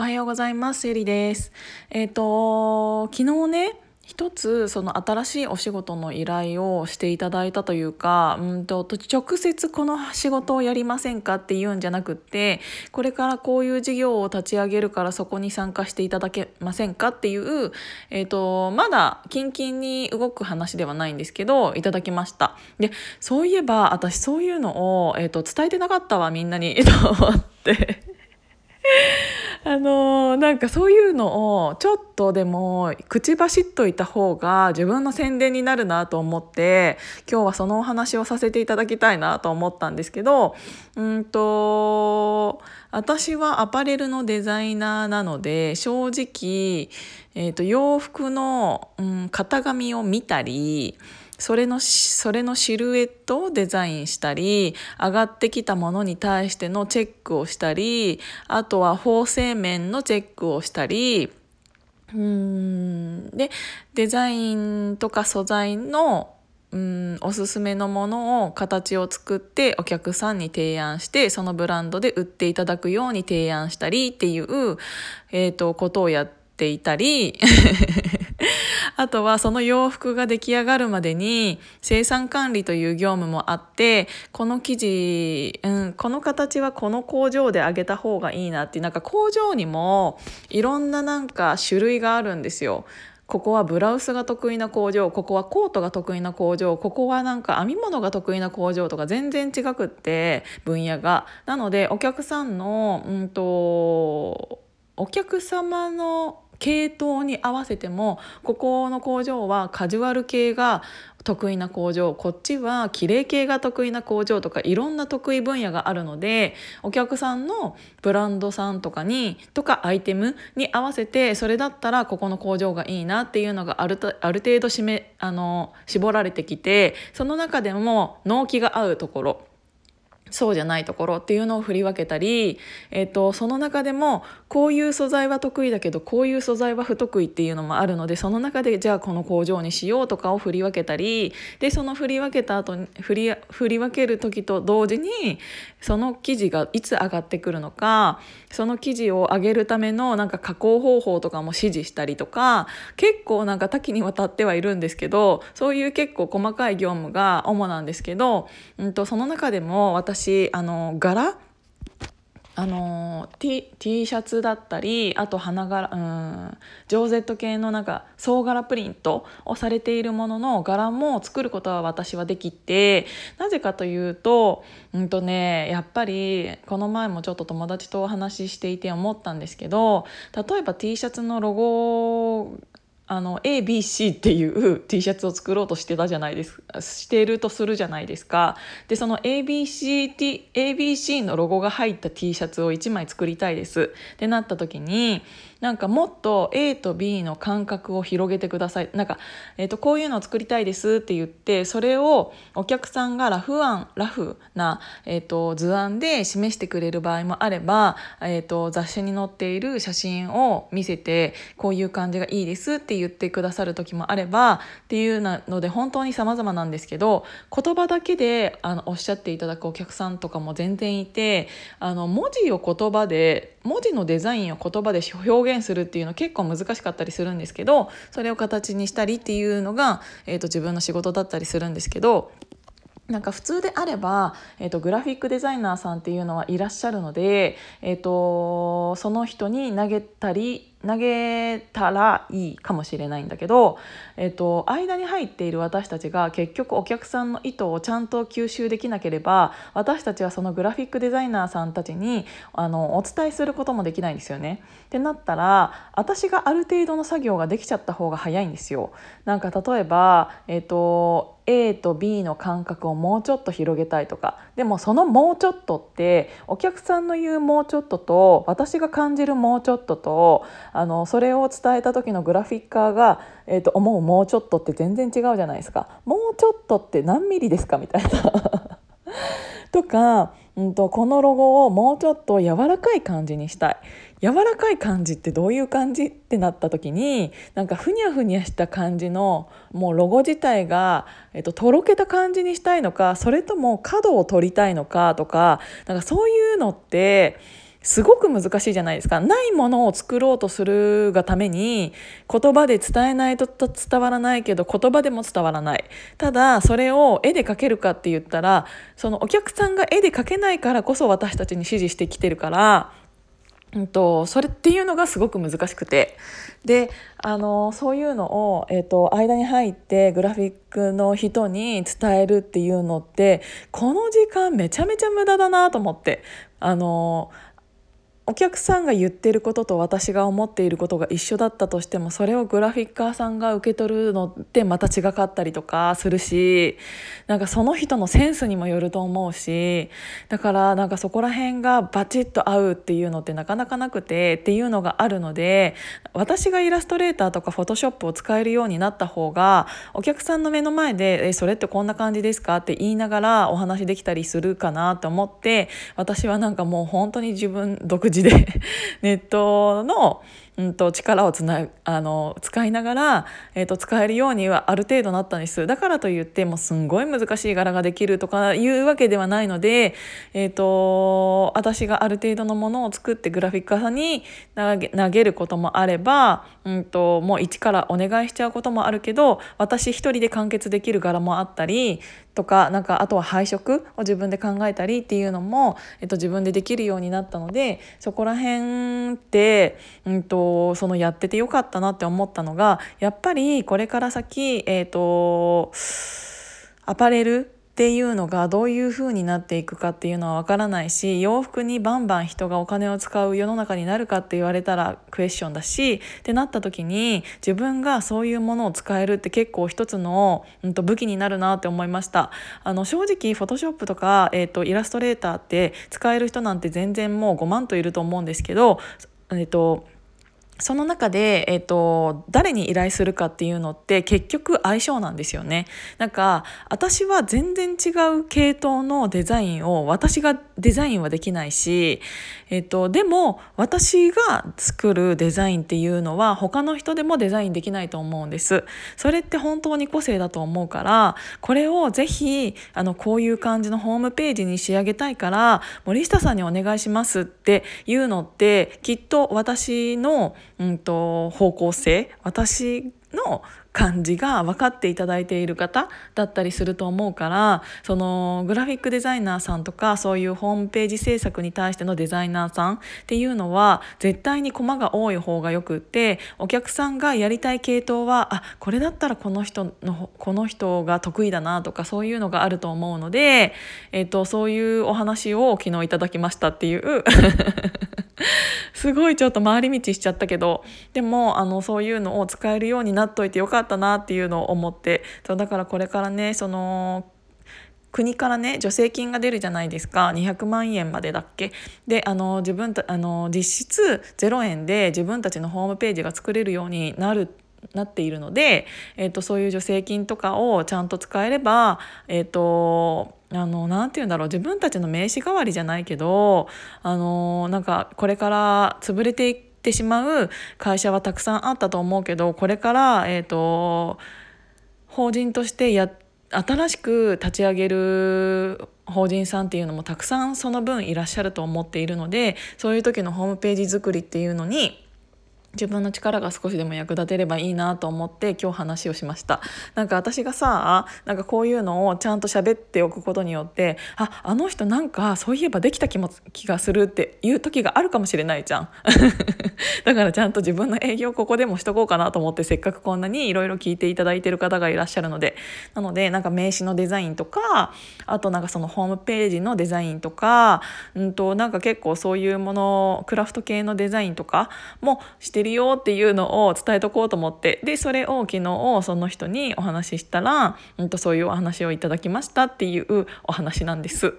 おはようございます。ゆりです。えっ、ー、と、昨日ね、一つその新しいお仕事の依頼をしていただいたというかうんと直接この仕事をやりませんかっていうんじゃなくってこれからこういう事業を立ち上げるからそこに参加していただけませんかっていう、えーと、まだキンキンに動く話ではないんですけどいただきましたでそういえば私そういうのを、えーと伝えてなかったわみんなに と思ってあのー、なんかそういうのをちょっとでも口走っといた方が自分の宣伝になるなと思って今日はそのお話をさせていただきたいなと思ったんですけどうんと私はアパレルのデザイナーなので正直、えーと、洋服の、うん、型紙を見たりそれのそれのシルエットをデザインしたり上がってきたものに対してのチェックをしたりあとは縫製面のチェックをしたり。うん。でデザインとか素材のうんおすすめのものを形を作ってお客さんに提案してそのブランドで売っていただくように提案したりっていう、えーとことをやってていたり あとはその洋服が出来上がるまでに生産管理という業務もあってこの生地、うん、この形はこの工場で揚げた方がいいなっていうなんか工場にもいろんななんか種類があるんですよ。ここはブラウスが得意な工場ここはコートが得意な工場ここはなんか編み物が得意な工場とか全然違くって分野が。なのでお客さんの、うんとお客様の系統に合わせてもここの工場はカジュアル系が得意な工場こっちは綺麗系が得意な工場とかいろんな得意分野があるのでお客さんのブランドさんとかにとかアイテムに合わせてそれだったらここの工場がいいなっていうのがあるある程度しめあの絞られてきてその中でも納期が合うところ。そうじゃないところっていうのを振り分けたり、えっと、その中でもこういう素材は得意だけどこういう素材は不得意っていうのもあるのでその中でじゃあこの工場にしようとかを振り分けたりでその振り分けた後に振り振り分ける時と同時にその生地がいつ上がってくるのかその生地を上げるためのなんか加工方法とかも指示したりとか結構なんか多岐にわたってはいるんですけどそういう結構細かい業務が主なんですけど、うんと、その中でも私あの柄？あの T, T シャツだったりあと花柄うんジョーゼット系のなんか総柄プリントをされているものの柄も作ることは私はできてなぜかというと,、うんとね、やっぱりこの前もちょっと友達とお話ししていて思ったんですけど例えば T シャツのロゴあの ABC っていう T シャツを作ろうとしてたじゃないですしてるとするじゃないですか。でその ABC, T ABC のロゴが入った T シャツを1枚作りたいです。ってなった時になんかもっと A と B の感覚を広げてください。なんか、えーと、こういうのを作りたいですって言ってそれをお客さんがラフ案ラフな、えーと、図案で示してくれる場合もあれば、えーと、雑誌に載っている写真を見せてこういう感じがいいですって言ってくださる時もあればっていうので本当に様々なんですけど言葉だけであのおっしゃっていただくお客さんとかも全然いてあの文字を言葉で文字のデザインを言葉で表現するっていうの結構難しかったりするんですけどそれを形にしたりっていうのが、えーと、自分の仕事だったりするんですけどなんか普通であれば、えーと、グラフィックデザイナーさんっていうのはいらっしゃるので、えーとその人に投げたり投げたらいいかもしれないんだけど、えっと、間に入っている私たちが結局お客さんの意図をちゃんと吸収できなければ私たちはそのグラフィックデザイナーさんたちにあのお伝えすることもできないんですよね。ってなったら私がある程度の作業ができちゃった方が早いんですよ。なんか例えば、えっと A と B の感覚をもうちょっと広げたいとか。でもそのもうちょっとってお客さんの言うもうちょっとと私が感じるもうちょっととあのそれを伝えた時のグラフィッカーが、えーと、思うもうちょっとって全然違うじゃないですか。もうちょっとって何ミリですかみたいな。とか、うんと、このロゴをもうちょっと柔らかい感じにしたい。柔らかい感じってどういう感じってなった時になんかふにゃふにゃした感じのもうロゴ自体が、えっと、とろけた感じにしたいのかそれとも角を取りたいのかとかなんかそういうのってすごく難しいじゃないですか。ないものを作ろうとするがために言葉で伝えないと伝わらないけど言葉でも伝わらない。ただそれを絵で描けるかって言ったらそのお客さんが絵で描けないからこそ私たちに指示してきてるからうんと、それっていうのがすごく難しくて。であのそういうのを、えーと、間に入ってグラフィックの人に伝えるっていうのってこの時間めちゃめちゃ無駄だなと思って。あのお客さんが言ってることと私が思っていることが一緒だったとしてもそれをグラフィッカーさんが受け取るのってまた違かったりとかするしなんかその人のセンスにもよると思うしだからなんかそこら辺がバチッと合うっていうのってなかなかなくてっていうのがあるので私がイラストレーターとかフォトショップを使えるようになった方がお客さんの目の前で「えそれってこんな感じですか?」って言いながらお話できたりするかなと思って私はなんかもう本当に自分独自でネットのうんと、力をつなあの使いながら、えーと、使えるようにはある程度なったんですだからといってもすんごい難しい柄ができるとかいうわけではないので、えーと、私がある程度のものを作ってグラフィッカーさんに投げることもあれば、うんと、もう一からお願いしちゃうこともあるけど私一人で完結できる柄もあったりとかなんかあとは配色を自分で考えたりっていうのも、えっと、自分でできるようになったのでそこら辺って、うんとそのやっててよかったなって思ったのがやっぱりこれから先、えーと、アパレルっていうのがどういう風になっていくかっていうのはわからないし洋服にバンバン人がお金を使う世の中になるかって言われたらクエスチョンだしってなった時に自分がそういうものを使えるって結構一つの、うん、と武器になるなって思いました。あの正直フォトショップとか、えーと、イラストレーターって使える人なんて全然もう5万といると思うんですけどえっ、ー、とその中で、えーと、誰に依頼するかっていうのって結局相性なんですよね。なんか私は全然違う系統のデザインを私がデザインはできないし、えーと、でも私が作るデザインっていうのは他の人でもデザインできないと思うんです。それって本当に個性だと思うからこれをぜひあのこういう感じのホームページに仕上げたいから森下さんにお願いしますっていうのってきっと私のうんと、方向性私の感じが分かっていただいている方だったりすると思うからそのグラフィックデザイナーさんとかそういうホームページ制作に対してのデザイナーさんっていうのは絶対にコマが多い方がよくってお客さんがやりたい系統はあこれだったらこの人のこの人が得意だなとかそういうのがあると思うので、えっと、そういうお話を昨日いただきましたっていう。すごいちょっと回り道しちゃったけどでもあのそういうのを使えるようになっといてよかったなっていうのを思ってそうだからこれからねその国からね助成金が出るじゃないですか。200万円までだっけ？であの自分たあの実質0円で自分たちのホームページが作れるようになるなっているので、えーと、そういう助成金とかをちゃんと使えればえっ、ー、とあのなんて言うんだろう。自分たちの名刺代わりじゃないけどあのなんかこれから潰れていってしまう会社はたくさんあったと思うけどこれから、えーと、法人としてや新しく立ち上げる法人さんっていうのもたくさんその分いらっしゃると思っているのでそういう時のホームページ作りっていうのに自分の力が少しでも役立てればいいなと思って今日話をしました。なんか私がさなんかこういうのをちゃんと喋っておくことによってああの人なんかそういえばできた気も気がするっていう時があるかもしれないじゃん。だからちゃんと自分の営業ここでもしとこうかなと思ってせっかくこんなにいろいろ聞いていただいてる方がいらっしゃるので。なのでなんか名刺のデザインとかあとなんかそのホームページのデザインとかうんとなんか結構そういうものクラフト系のデザインとかもしててるよっていうのを伝えとこうと思ってでそれを昨日その人にお話ししたら、うん、とそういうお話をいただきましたっていうお話なんです。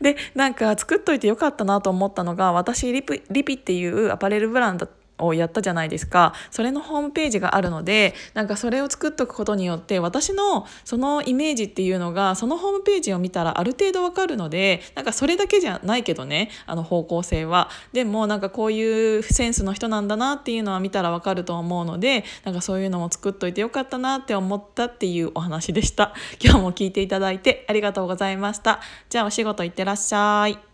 でなんか作っといてよかったなと思ったのが私リピリピっていうアパレルブランドをやったじゃないですか。それのホームページがあるのでなんかそれを作っとくことによって私のそのイメージっていうのがそのホームページを見たらある程度わかるのでなんかそれだけじゃないけどねあの方向性は。でもなんかこういうセンスの人なんだなっていうのは見たらわかると思うのでなんかそういうのも作っといてよかったなって思ったっていうお話でした。今日も聞いていただいてありがとうございました。じゃあお仕事いってらっしゃい。